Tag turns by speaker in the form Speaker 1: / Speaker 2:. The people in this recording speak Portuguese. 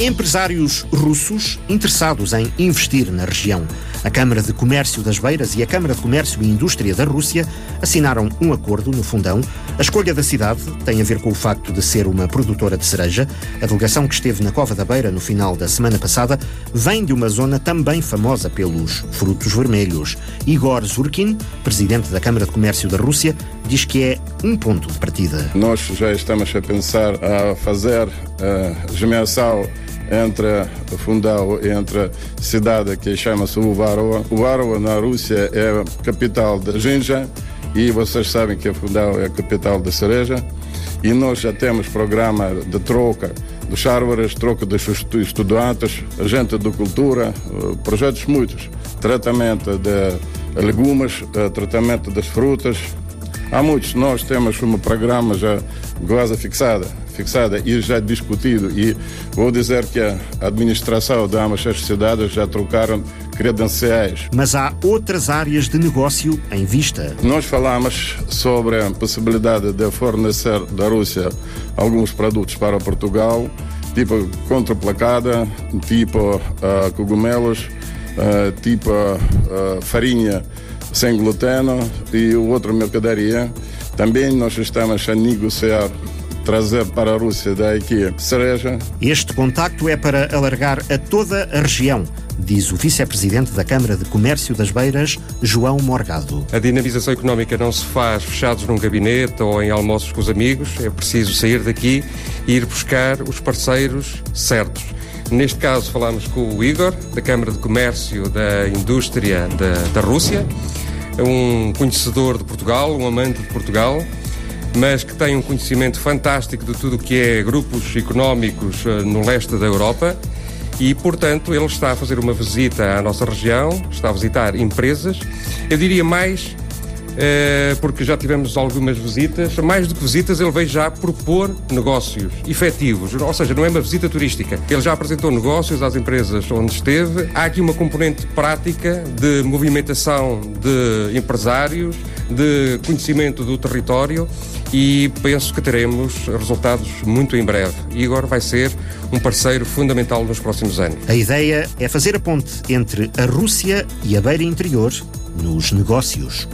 Speaker 1: Empresários russos interessados em investir na região. A Câmara de Comércio das Beiras e a Câmara de Comércio e Indústria da Rússia assinaram um acordo no fundão. A escolha da cidade tem a ver com o facto de ser uma produtora de cereja. A delegação que esteve na Cova da Beira no final da semana passada vem de uma zona também famosa pelos frutos vermelhos. Igor Zurkin, presidente da Câmara de Comércio da Rússia, diz que é um ponto de partida.
Speaker 2: Nós já estamos a pensar a fazer a gemensão entre Fundão entre a cidade que chama-se Uvarova. Uvarova, na Rússia, é a capital da Ginja e vocês sabem que Fundão é a capital da cereja. E nós já temos programa de troca dos árvores, troca dos estudantes, agente de cultura, projetos muitos. Tratamento de legumes, tratamento das frutas. Há muitos. Nós temos um programa já quase fixado fixada e já discutido e vou dizer que a administração da ambas as cidades já trocaram credenciais.
Speaker 1: Mas há outras áreas de negócio em vista.
Speaker 2: Nós falamos sobre a possibilidade de fornecer da Rússia alguns produtos para Portugal, tipo contraplacada, tipo uh, cogumelos, uh, tipo uh, farinha sem glúten e outra mercadoria. Também nós estamos a negociar trazer para a Rússia daqui cereja.
Speaker 1: Este contacto é para alargar a toda a região, diz o vice-presidente da Câmara de Comércio das Beiras, João Morgado.
Speaker 3: A dinamização económica não se faz fechados num gabinete ou em almoços com os amigos, é preciso sair daqui e ir buscar os parceiros certos. Neste caso, falamos com o Igor, da Câmara de Comércio da Indústria da, da Rússia, um conhecedor de Portugal, um amante de Portugal, mas que tem um conhecimento fantástico de tudo o que é grupos económicos eh, no leste da Europa. E, portanto, ele está a fazer uma visita à nossa região, está a visitar empresas, eu diria mais porque já tivemos algumas visitas. Mais do que visitas, ele veio já propor negócios efetivos, ou seja, não é uma visita turística. Ele já apresentou negócios às empresas onde esteve. Há aqui uma componente prática de movimentação de empresários, de conhecimento do território e penso que teremos resultados muito em breve. Igor vai ser um parceiro fundamental nos próximos anos.
Speaker 1: A ideia é fazer a ponte entre a Rússia e a beira interior nos negócios.